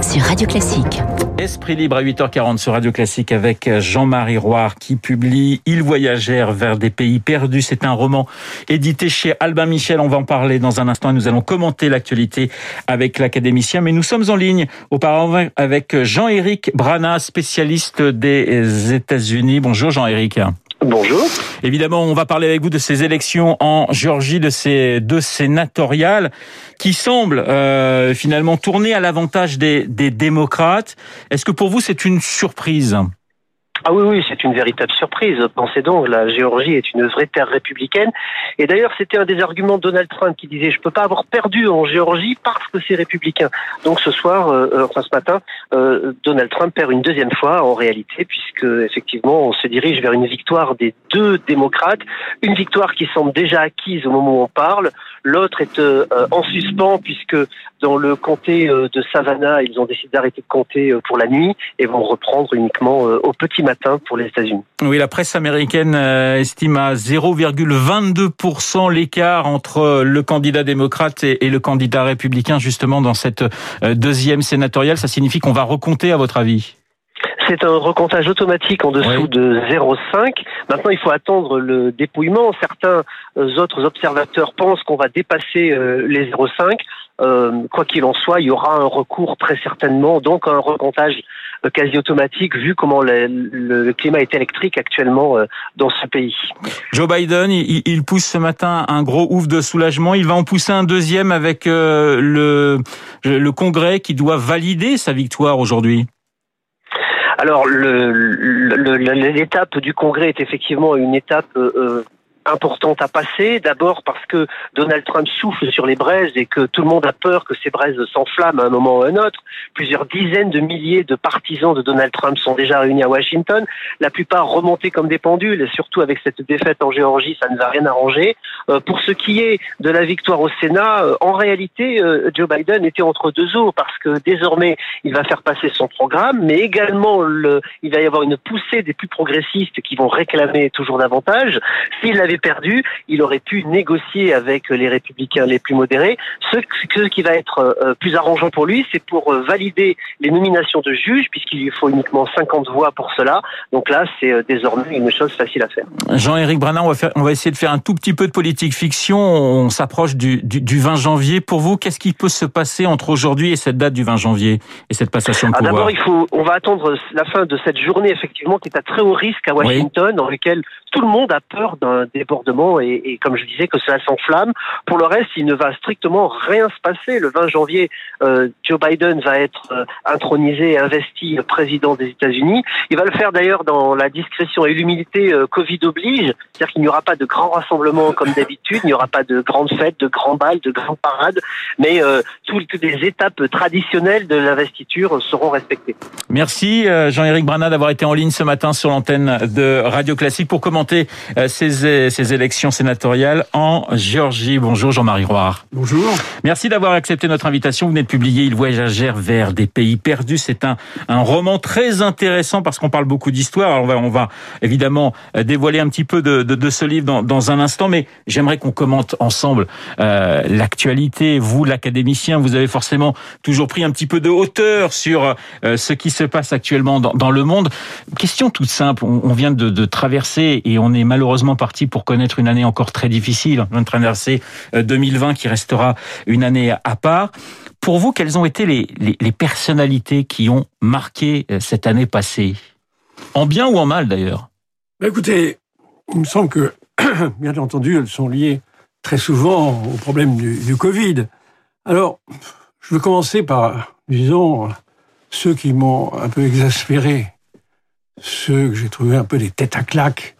sur Radio Classique. Esprit libre à 8h40 sur Radio Classique avec Jean-Marie Roire qui publie Ils voyagèrent vers des pays perdus. C'est un roman édité chez Albin Michel. On va en parler dans un instant et nous allons commenter l'actualité avec l'académicien. Mais nous sommes en ligne auparavant avec Jean-Éric Brana, spécialiste des États-Unis. Bonjour Jean-Éric. Bonjour. Évidemment, on va parler avec vous de ces élections en Géorgie, de ces deux sénatoriales qui semblent euh, finalement tourner à l'avantage des, des démocrates. Est-ce que pour vous c'est une surprise? Ah oui, oui, c'est une véritable surprise. Pensez donc, la Géorgie est une vraie terre républicaine. Et d'ailleurs, c'était un des arguments de Donald Trump qui disait, je peux pas avoir perdu en Géorgie parce que c'est républicain. Donc ce soir, euh, euh, enfin ce matin, euh, Donald Trump perd une deuxième fois en réalité, puisque effectivement, on se dirige vers une victoire des deux démocrates, une victoire qui semble déjà acquise au moment où on parle. L'autre est en suspens puisque dans le comté de Savannah, ils ont décidé d'arrêter de compter pour la nuit et vont reprendre uniquement au petit matin pour les États-Unis. Oui, la presse américaine euh, estime à 0,22% l'écart entre le candidat démocrate et le candidat républicain justement dans cette euh, deuxième sénatoriale. Ça signifie qu'on va recompter à votre avis? C'est un recomptage automatique en dessous de 0,5. Maintenant, il faut attendre le dépouillement. Certains euh, autres observateurs pensent qu'on va dépasser les 0,5. Euh, quoi qu'il en soit, il y aura un recours très certainement, donc un recomptage euh, quasi automatique vu comment le, climat est électrique actuellement euh, dans ce pays. Joe Biden, il, pousse ce matin un gros ouf de soulagement. Il va en pousser un deuxième avec le, le Congrès qui doit valider sa victoire aujourd'hui. Alors, l'étape du Congrès est effectivement une étape importante à passer. D'abord parce que Donald Trump souffle sur les braises et que tout le monde a peur que ces braises s'enflamment à un moment ou à un autre. Plusieurs dizaines de milliers de partisans de Donald Trump sont déjà réunis à Washington. La plupart remontés comme des pendules surtout avec cette défaite en Géorgie, ça ne va rien arranger. Euh, pour ce qui est de la victoire au Sénat, euh, en réalité, euh, Joe Biden était entre deux eaux parce que désormais, il va faire passer son programme, mais également le, il va y avoir une poussée des plus progressistes qui vont réclamer toujours davantage. S'il avait perdu, il aurait pu négocier avec les républicains les plus modérés. Ce, qui va être euh, plus arrangeant pour lui, c'est pour euh, valider les nominations de juges, puisqu'il lui faut uniquement 50 voix pour cela. Donc là, c'est euh, désormais une chose facile à faire. Jean-Éric Branin, on va, faire, on va essayer de faire un tout petit peu de politique fiction. On s'approche du, du, 20 janvier. Pour vous, qu'est-ce qui peut se passer entre aujourd'hui et cette date du 20 janvier et cette passation de ah, pouvoir D'abord, il faut, on va attendre la fin de cette journée, effectivement, qui est à très haut risque à Washington, dans lequel tout le monde a peur d'un débordement et, et, comme je disais que cela s'enflamme. Pour le reste, il ne va strictement rien se passer. Le 20 janvier, euh, Joe Biden va être euh, intronisé, investi président des États-Unis. Il va le faire d'ailleurs dans la discrétion et l'humilité euh, Covid oblige, c'est-à-dire qu'il n'y aura pas de grands rassemblements comme d'habitude, il n'y aura pas de grandes fêtes, de grands balles, de grandes parades, mais euh, toutes les étapes traditionnelles de l'investiture seront respectées. Merci Jean-Éric Brana d'avoir été en ligne ce matin sur l'antenne de Radio Classique pour commenter euh, ces, ces élections sénatoriales en Géorgie. Bonjour Jean-Marie Roire. Bonjour. Merci d'avoir accepté notre invitation. Vous venez de publier Il voyagèrent vers des pays perdus. C'est un, un roman très intéressant parce qu'on parle beaucoup d'histoire. On va, on va évidemment euh, dévoiler un petit peu de, de, de ce livre dans, dans, un instant, mais j'aimerais qu'on commente ensemble euh, l'actualité. Vous, l'académicien, vous avez forcément toujours pris un petit peu de hauteur sur euh, ce qui se passe actuellement dans, dans le monde. Question toute simple. On, on vient de, de traverser et on est malheureusement parti pour connaître une année encore très difficile. On de traverser 2020 qui restera une année à part. Pour vous, quelles ont été les, personnalités qui ont marqué euh, cette année passée? En bien ou en mal d'ailleurs? Bah, Écoutez, il me semble que, bien entendu, elles sont liées très souvent au problème du, Covid. Alors, je veux commencer par, disons, ceux qui m'ont un peu exaspéré, ceux que j'ai trouvé un peu des têtes à claques,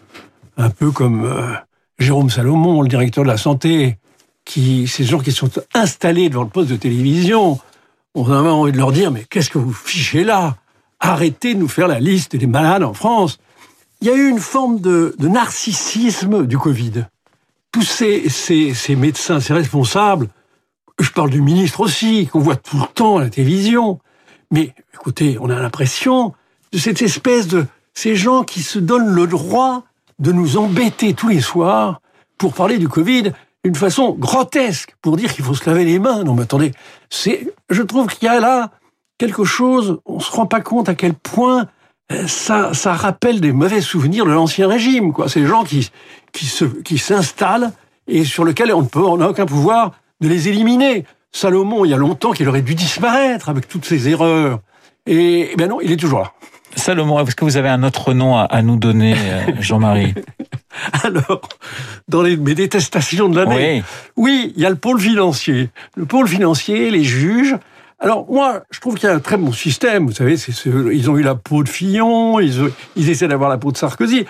un peu comme euh, Jérôme Salomon, le directeur de la santé, qui ces gens qui sont installés devant le poste de télévision, on a envie de leur dire mais qu'est-ce que vous fichez là? Arrêtez de nous faire la liste des malades en France. Il y a eu une forme de, narcissisme du Covid. Tous ces, ces médecins, ces responsables, je parle du ministre aussi, qu'on voit tout le temps à la télévision. Mais écoutez, on a l'impression de cette espèce de ces gens qui se donnent le droit de nous embêter tous les soirs pour parler du Covid. une façon grotesque pour dire qu'il faut se laver les mains. Non, mais attendez, c'est, je trouve qu'il y a là quelque chose, on se rend pas compte à quel point euh, ça, ça rappelle des mauvais souvenirs de l'ancien régime, quoi. C'est des gens qui, qui se, qui s'installent et sur lesquels on ne peut, on n'a aucun pouvoir de les éliminer. Salomon, il y a longtemps qu'il aurait dû disparaître avec toutes ses erreurs. Et, eh ben non, il est toujours là. Salomon, est-ce que vous avez un autre nom à, nous donner, euh, Jean-Marie? Alors, dans les, mes détestations de l'année, oui. il y a le pôle financier. Le pôle financier, les juges. Alors moi, je trouve qu'il y a un très bon système. Vous savez, ils ont eu la peau de Fillon, ils, ils essaient d'avoir la peau de Sarkozy.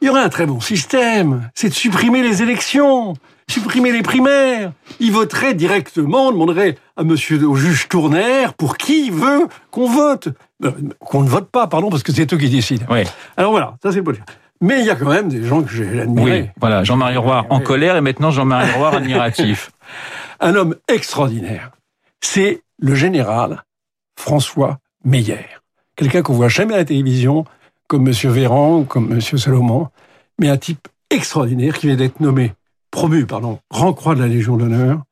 Il y aurait un très bon système, c'est de supprimer les élections, supprimer les primaires. Ils voteraient directement, on demanderait à monsieur, au juge Tournaire pour qui veut qu'on vote. Euh, qu'on ne vote pas, pardon, parce que c'est eux qui décident. Oui. Alors voilà, ça c'est politique. Mais il y a quand même des gens que j'ai admirés. Oui, voilà, Jean-Marie Roy en colère et maintenant Jean-Marie Roy admiratif. Un homme extraordinaire. C'est le général François Meyer. Quelqu'un qu'on voit jamais à la télévision, comme M. Véran, comme M. Salomon, mais un type extraordinaire qui vient d'être nommé, promu, pardon, grand croix de la Légion d'honneur,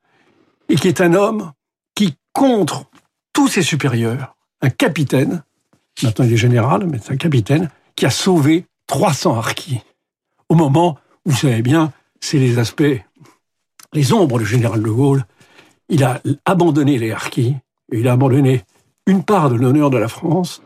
et qui est un homme qui, contre tous ses supérieurs, un capitaine, maintenant il est général, mais c'est un capitaine, qui a sauvé 300 harkis. Au moment où, vous savez bien, c'est les aspects, les ombres du général de Gaulle. Il a abandonné les harkis, il a abandonné une part de l'honneur de la France.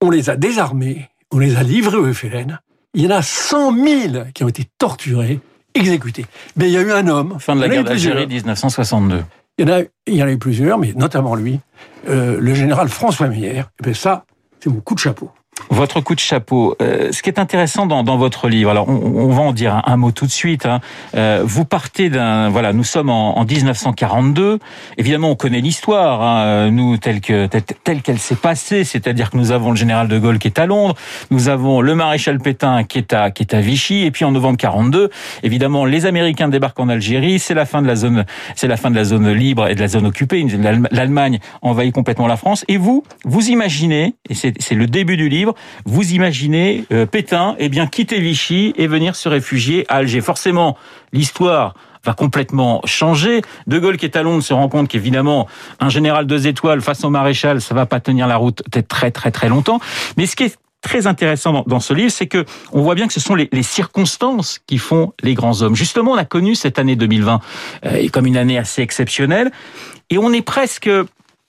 On les a désarmés, on les a livrés au FLN. Il y en a 100 000 qui ont été torturés, exécutés. Mais il y a eu un homme. Fin de la guerre d'Algérie 1962. Il y, en a, il y en a eu plusieurs, mais notamment lui, euh, le général François Meyer. Et eh bien ça, c'est mon coup de chapeau. Votre coup de chapeau. Euh, ce qui est intéressant dans, dans votre livre, alors on, on, va en dire un, mot tout de suite. Hein. Euh, vous partez d'un, voilà, nous sommes en, en 1942. Évidemment, on connaît l'histoire, hein, nous telle que telle, qu'elle s'est passée, c'est-à-dire que nous avons le général de Gaulle qui est à Londres, nous avons le maréchal Pétain qui est à qui est à Vichy, et puis en novembre 42, évidemment, les Américains débarquent en Algérie. C'est la fin de la zone, c'est la fin de la zone libre et de la zone occupée. L'Allemagne envahit complètement la France. Et vous, vous imaginez, et c'est le début du livre vous imaginez euh, Pétain eh bien quitter Vichy et venir se réfugier à Alger. Forcément, l'histoire va complètement changer. De Gaulle qui est à Londres se rend compte qu'évidemment un général deux étoiles face au maréchal, ça va pas tenir la route peut-être très très très longtemps. Mais ce qui est très intéressant dans, ce livre, c'est que on voit bien que ce sont les, circonstances qui font les grands hommes. Justement, on a connu cette année 2020 euh, comme une année assez exceptionnelle, et on est presque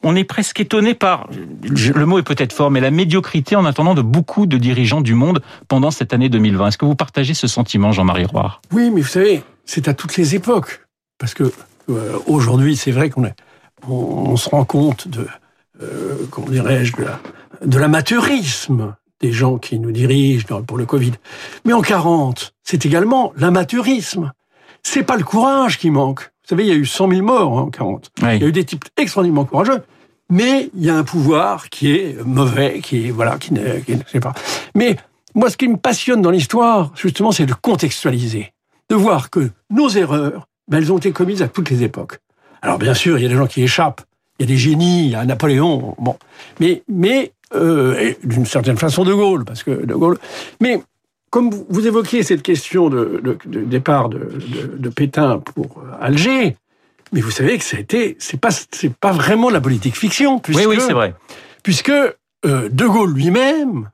on est presque étonné par, le mot est peut-être fort, mais la médiocrité en attendant de beaucoup de dirigeants du monde pendant cette année 2020. Est-ce que vous partagez ce sentiment, Jean-Marie Roy Oui, mais vous savez, c'est à toutes les époques. Parce que euh, aujourd'hui, c'est vrai qu'on on, se rend compte de, euh, comment dirais-je, de, l'amateurisme des gens qui nous dirigent pour le Covid. Mais en 40, c'est également l'amateurisme. C'est pas le courage qui manque. Vous savez, il y a eu 100 000 morts hein, en 40. Il y a eu des types extraordinairement courageux. Mais il y a un pouvoir qui est mauvais, qui est, voilà, qui ne, qui ne sait pas. Mais moi, ce qui me passionne dans l'histoire, justement, c'est de contextualiser. De voir que nos erreurs, ben, elles ont été commises à toutes les époques. Alors, bien sûr, il y a des gens qui échappent. Il y a des génies, il y a Napoléon, bon. Mais, mais, euh, d'une certaine façon, De Gaulle, parce que De Gaulle. Mais comme vous évoquiez cette question de, départ de, Pétain pour euh, Alger, mais vous savez que ça a été, c'est pas, c'est pas vraiment la politique fiction, puisque, oui, oui, c'est vrai, puisque euh, De Gaulle lui-même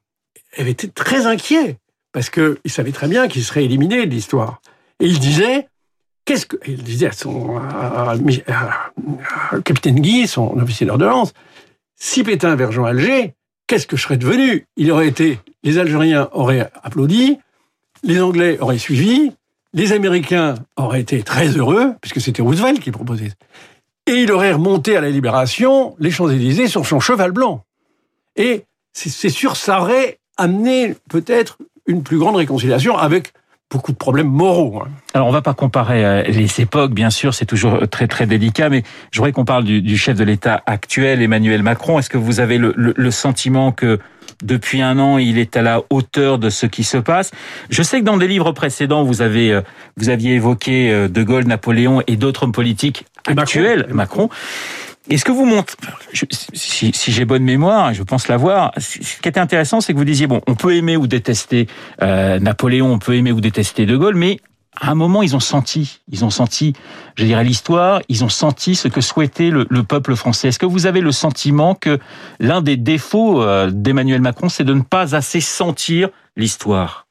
avait été très inquiet parce que il savait très bien qu'il serait éliminé de l'histoire, et il disait. Qu'est-ce que il disait à son capitaine Guy, son officier d'ordonnance, si Pétain avait rejoint Alger, qu'est-ce que je serais devenu? Il aurait été, les Algériens auraient applaudi, les Anglais auraient suivi, les Américains auraient été très heureux, puisque c'était Roosevelt qui proposait. Et il aurait remonté à la Libération les Champs-Élysées sur son cheval blanc. Et c'est sûr, ça aurait amené peut-être une plus grande réconciliation avec beaucoup de problèmes moraux. Hein. Alors on va pas comparer euh, les époques, bien sûr, c'est toujours très très délicat, mais je voudrais qu'on parle du, chef de l'État actuel, Emmanuel Macron. Est-ce que vous avez le, sentiment que depuis un an, il est à la hauteur de ce qui se passe? Je sais que dans des livres précédents, vous avez euh, vous aviez évoqué euh, De Gaulle, Napoléon et d'autres hommes politiques actuels, Macron. Est-ce que vous montrez, si, j'ai bonne mémoire, je pense l'avoir, ce qui était intéressant, c'est que vous disiez, bon, on peut aimer ou détester euh, Napoléon, on peut aimer ou détester De Gaulle, mais à un moment, ils ont senti, ils ont senti, je dirais, l'histoire, ils ont senti ce que souhaitait le, peuple français. Est-ce que vous avez le sentiment que l'un des défauts euh, d'Emmanuel Macron, c'est de ne pas assez sentir l'histoire?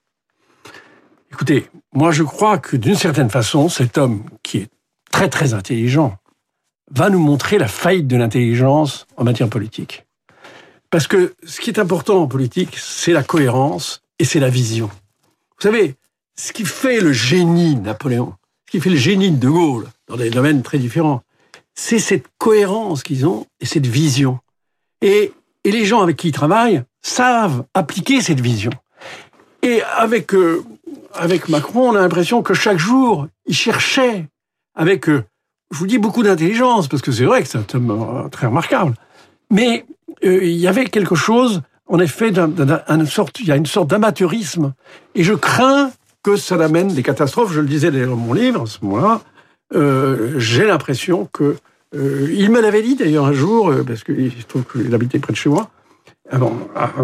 Écoutez, moi je crois que d'une certaine façon, cet homme qui est très très intelligent va nous montrer la faillite de l'intelligence en matière politique. Parce que ce qui est important en politique, c'est la cohérence et c'est la vision. Vous savez, ce qui fait le génie de Napoléon, ce qui fait le génie de De Gaulle, dans des domaines très différents, c'est cette cohérence qu'ils ont et cette vision. Et, et, les gens avec qui ils travaillent savent appliquer cette vision. Et avec, euh, avec Macron, on a l'impression que chaque jour, il cherchait, avec, euh, je vous dis, beaucoup d'intelligence, parce que c'est vrai que c'est un homme euh, très remarquable, mais il y avait quelque chose, en effet, d'un, sorte, il y a une sorte d'amateurisme. Et je crains que ça l'amène des catastrophes. Je le disais dans mon livre, à ce moment-là, euh, j'ai l'impression que... Euh, il me l'avait dit d'ailleurs un jour, euh, parce qu'il se trouve qu'il habitait près de chez moi, avant,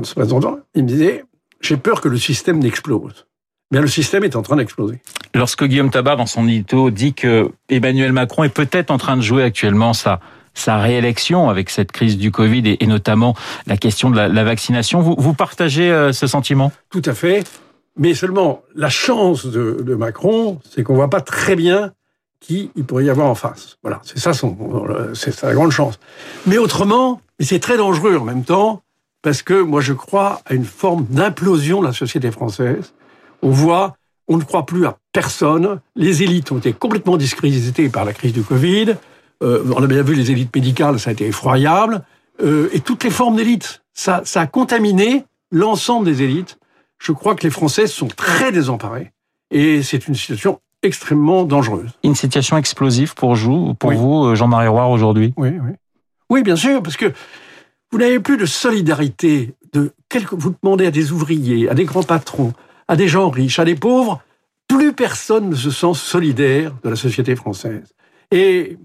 de se présenter, il me disait, j'ai peur que le système n'explose. Bien, le système est en train d'exploser. Lorsque Guillaume Tabar, dans son édito, dit que Emmanuel Macron est peut-être en train de jouer actuellement sa, sa réélection avec cette crise du Covid et, notamment la question de la, vaccination, vous, vous partagez ce sentiment? Tout à fait. Mais seulement, la chance de, Macron, c'est qu'on voit pas très bien qui il pourrait y avoir en face. Voilà, c'est ça son, c'est sa grande chance. Mais autrement, et c'est très dangereux en même temps, parce que moi je crois à une forme d'implosion de la société française. On voit, on ne croit plus à personne. Les élites ont été complètement discréditées par la crise du Covid. Euh, on a bien vu les élites médicales, ça a été effroyable. Euh, et toutes les formes d'élites, ça, ça a contaminé l'ensemble des élites je crois que les Français sont très désemparés. Et c'est une situation extrêmement dangereuse. Une situation explosive pour vous, pour vous euh, Jean-Marie Roy, aujourd'hui? Oui, oui. Oui, bien sûr, parce que vous n'avez plus de solidarité. De quelque, vous demandez à des ouvriers, à des grands patrons, à des gens riches, à des pauvres, plus personne ne se sent solidaire de la société française. Et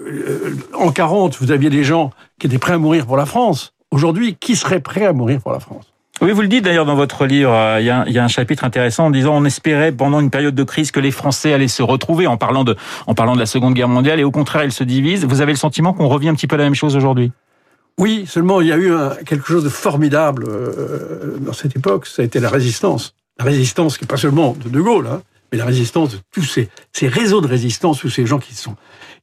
euh, en 40, vous aviez des gens qui étaient prêts à mourir pour la France. Aujourd'hui, qui serait prêt à mourir pour la France? Oui, vous le dites d'ailleurs dans votre livre, euh, il y, a, y, a, un chapitre intéressant en disant on espérait pendant une période de crise que les Français allaient se retrouver en parlant de, en parlant de la Seconde Guerre mondiale et au contraire ils se divisent. Vous avez le sentiment qu'on revient un petit peu à la même chose aujourd'hui? Oui, seulement il y a eu quelque chose de formidable euh, dans cette époque, ça a été la résistance. La résistance qui n'est pas seulement de De Gaulle, hein, mais la résistance de tous ces, ces réseaux de résistance, tous ces gens qui, sont,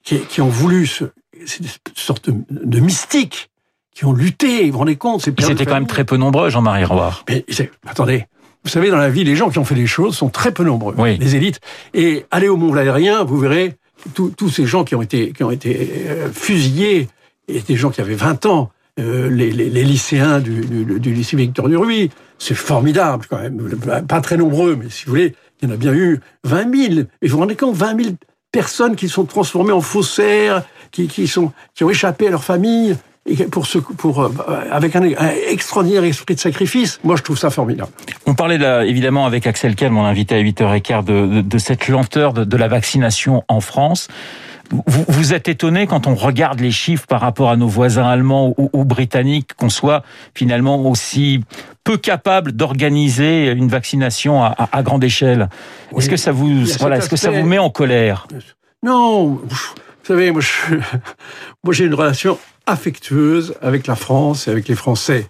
qui, qui ont voulu ce, cette sorte de, de mystique qui ont lutté, vous vous rendez compte Ils étaient quand même très peu nombreux, Jean-Marie Roy. Mais attendez, vous savez, dans la vie, les gens qui ont fait des choses sont très peu nombreux, oui. les élites. Et allez au Mont Valérien, vous verrez tous ces gens qui ont été, qui ont été euh, fusillés, et des gens qui avaient 20 ans, euh, les, lycéens du, lycée Victor Duruy, c'est formidable quand même. Pas très nombreux, mais si vous voulez, il y en a bien eu 20 000. Et vous vous rendez compte, 20 000 personnes qui sont transformées en faussaires, qui, qui, sont, qui ont échappé à leur famille, pour ce, pour, euh, avec un, extraordinaire esprit de sacrifice, moi je trouve ça formidable. On parlait évidemment avec Axel Kell, mon invité à 8h15, de, de, cette lenteur de, la vaccination en France. Vous, vous, êtes étonné quand on regarde les chiffres par rapport à nos voisins allemands ou, ou britanniques qu'on soit finalement aussi peu capable d'organiser une vaccination à, à, à grande échelle. Est-ce que ça vous voilà, est-ce que ça vous met en colère? Non, vous savez, moi, je, moi j'ai une relation affectueuse avec la France et avec les Français.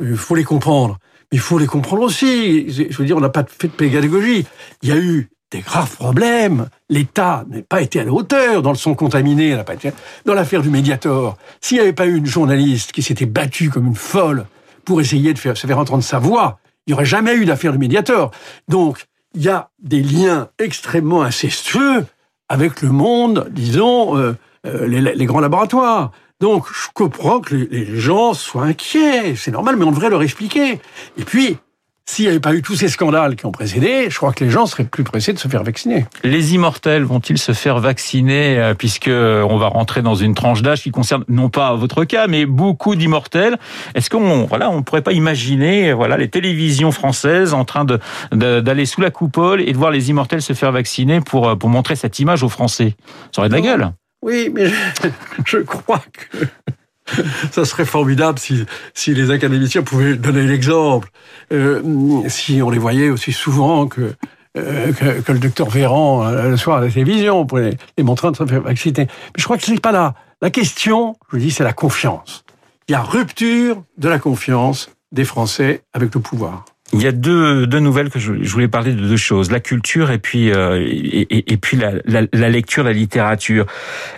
Il faut les comprendre. Mais il faut les comprendre aussi. Je veux dire, on n'a pas fait de pédagogie. Il y a eu des graves problèmes. L'État n'a pas été à la hauteur dans le son contaminé. Dans l'affaire du Mediator, s'il n'y avait pas eu une journaliste qui s'était battue comme une folle pour essayer de faire, se faire entendre sa voix, il n'y aurait jamais eu d'affaire du Mediator. Donc, il y a des liens extrêmement incestueux avec le monde, disons, euh, euh, les, grands laboratoires. Donc, je comprends que les, gens soient inquiets, c'est normal, mais on devrait leur expliquer. Et puis, s'il n'y avait pas eu tous ces scandales qui ont précédé, je crois que les gens seraient plus pressés de se faire vacciner. Les immortels vont-ils se faire vacciner euh, puisque on va rentrer dans une tranche d'âge qui concerne non pas votre cas, mais beaucoup d'immortels? Est-ce qu'on voilà, on pourrait pas imaginer voilà les télévisions françaises en train de d'aller sous la coupole et de voir les immortels se faire vacciner pour euh, pour montrer cette image aux Français? Ça aurait de la gueule. Oui, mais je, crois que ça serait formidable si, si les académiciens pouvaient donner l'exemple. Euh, si on les voyait aussi souvent que euh, que, le docteur Véran euh, le soir à la télévision pour les, les montrer en train de faire vacciner. Mais je crois que c'est pas là. La question, je vous dis, c'est la confiance. Il y a rupture de la confiance des Français avec le pouvoir. Il y a deux, deux nouvelles que je, voulais parler de deux choses la culture et puis euh, et, puis la, lecture, la littérature.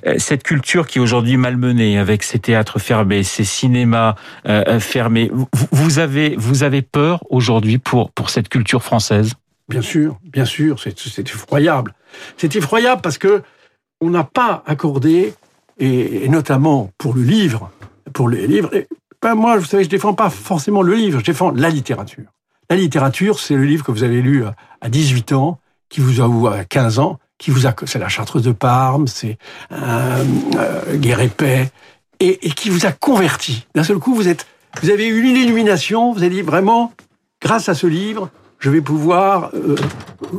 Euh, cette culture qui est aujourd'hui malmenée avec ses théâtres fermés, ses cinémas euh, fermés. Vous, avez vous avez peur aujourd'hui pour pour cette culture française? Bien sûr, bien sûr, c'est effroyable. C'est effroyable parce que on n'a pas accordé et, notamment pour le livre, pour les livres. Ben moi, vous savez, je défends pas forcément le livre, je défends la littérature. La littérature, c'est le livre que vous avez lu à 18 ans, qui vous a à 15 ans, qui vous a, c'est la Chartreuse de Parme, c'est euh, euh, et, et, qui vous a converti. D'un seul coup, vous êtes, vous avez eu une illumination. Vous avez dit vraiment, grâce à ce livre, je vais pouvoir euh,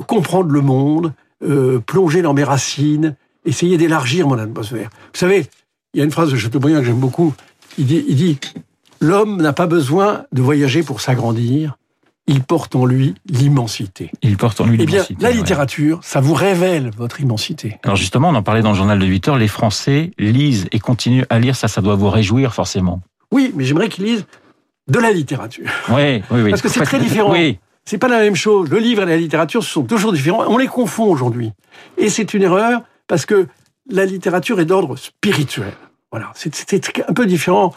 comprendre le monde, euh, plonger dans mes racines, essayer d'élargir mon atmosphère. Vous savez, il y a une phrase de Chateaubriand que j'aime beaucoup. Il dit, il dit, l'homme n'a pas besoin de voyager pour s'agrandir il porte en lui l'immensité. Il porte en lui l'immensité. Eh bien, la littérature, ouais. ça vous révèle votre immensité. Alors justement, on en parlait dans le journal de 8 heures, les Français lisent et continuent à lire, ça, ça doit vous réjouir forcément. Oui, mais j'aimerais qu'ils lisent de la littérature. Oui, oui, oui. Parce que c'est très différent. Oui. C'est pas la même chose. Le livre et la littérature ce sont toujours différents. On les confond aujourd'hui. Et c'est une erreur parce que la littérature est d'ordre spirituel. Voilà, c'est un peu différent.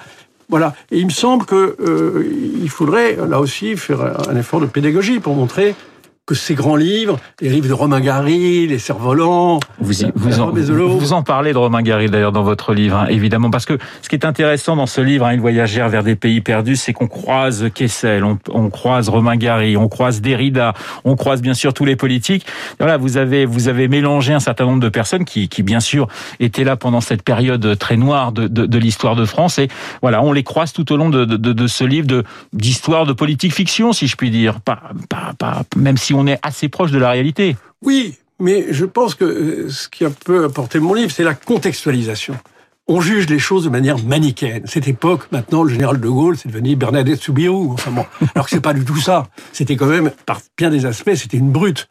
Voilà. Et il me semble que euh, il faudrait là aussi faire un effort de pédagogie pour montrer que ces grands livres, les livres de Romain Gary, les cerfs-volants, vous, vous, en, vous en parlez de Romain Gary d'ailleurs dans votre livre, hein, évidemment, parce que ce qui est intéressant dans ce livre, hein, Il voyagère vers des pays perdus, c'est qu'on croise Kessel, on, on, croise Romain Gary, on croise Derrida, on croise bien sûr tous les politiques. Voilà, vous avez vous avez mélangé un certain nombre de personnes qui, qui bien sûr étaient là pendant cette période très noire de, de, de l'histoire de France, et voilà, on les croise tout au long de, de, de ce livre de d'histoire de politique fiction, si je puis dire, pas, pas, pas même si on on est assez proche de la réalité. Oui, mais je pense que ce qui a peu apporté mon livre, c'est la contextualisation. On juge les choses de manière manichéenne. Cette époque, maintenant, le général de Gaulle, c'est devenu Bernadette Soubirou. Enfin bon, alors que c'est pas du tout ça. C'était quand même, par bien des aspects, c'était une brute.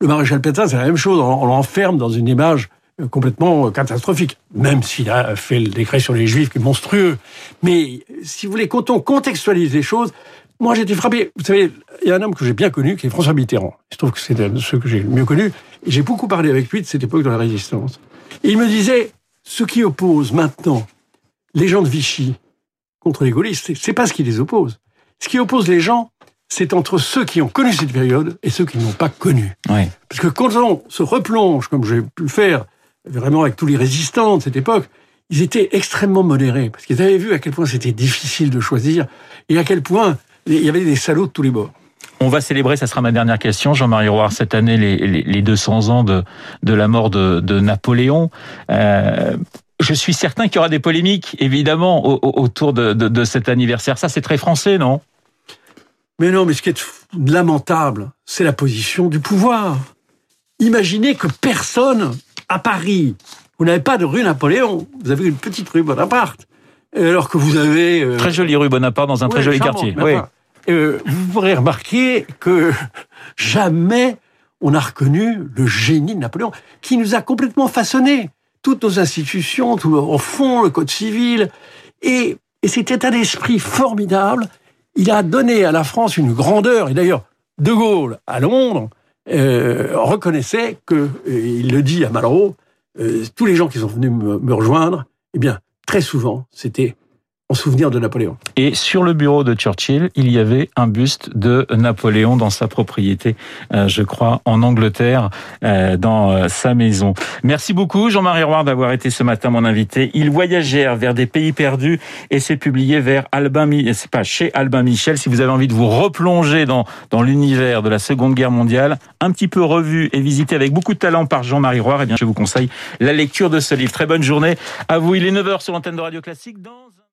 Le maréchal Pétain, c'est la même chose. On l'enferme dans une image complètement catastrophique, même s'il a fait le décret sur les juifs qui est monstrueux. Mais si vous voulez, quand on contextualise les choses, moi, j'ai été frappé. Vous savez, il y a un homme que j'ai bien connu, qui est François Mitterrand. Il se trouve que c'est un de ceux que j'ai le mieux connu. Et j'ai beaucoup parlé avec lui de cette époque de la résistance. Et il me disait, ce qui oppose maintenant les gens de Vichy contre les gaullistes, c'est pas ce qui les oppose. Ce qui oppose les gens, c'est entre ceux qui ont connu cette période et ceux qui n'ont pas connu. Parce que quand on se replonge, comme j'ai pu le faire, vraiment avec tous les résistants de cette époque, ils étaient extrêmement modérés, parce qu'ils avaient vu à quel point c'était difficile de choisir, et à quel point il y avait des salauds de tous les bords. On va célébrer, ça sera ma dernière question, Jean-Marie Roire, cette année, les, les, les, 200 ans de, de la mort de, de Napoléon. Euh, je suis certain qu'il y aura des polémiques, évidemment, au, au, autour de, de, de, cet anniversaire. Ça, c'est très français, non? Mais non, mais ce qui est lamentable, c'est la position du pouvoir. Imaginez que personne à Paris, vous n'avez pas de rue Napoléon, vous avez une petite rue Bonaparte alors que vous avez... Euh... Très jolie rue Bonaparte dans un très joli charmant, quartier. Oui. Euh, vous pourrez remarquer que jamais on a reconnu le génie de Napoléon, qui nous a complètement façonné toutes nos institutions, tout au fond, le code civil, et, et cet état d'esprit formidable, il a donné à la France une grandeur, et d'ailleurs, De Gaulle, à Londres, euh, reconnaissait que, il le dit à Malraux, euh, tous les gens qui sont venus me, me rejoindre, eh bien, très souvent, c'était en souvenir de Napoléon. Et sur le bureau de Churchill, il y avait un buste de Napoléon dans sa propriété, euh, je crois, en Angleterre, euh, dans euh, sa maison. Merci beaucoup, Jean-Marie Roy, d'avoir été ce matin mon invité. Ils voyagèrent vers des pays perdus et c'est publié vers Albin, c'est pas chez Albin Michel. Si vous avez envie de vous replonger dans, dans l'univers de la Seconde Guerre mondiale, un petit peu revu et visité avec beaucoup de talent par Jean-Marie Roy, eh bien, je vous conseille la lecture de ce livre. Très bonne journée à vous. Il est 9h sur l'antenne de Radio Classique.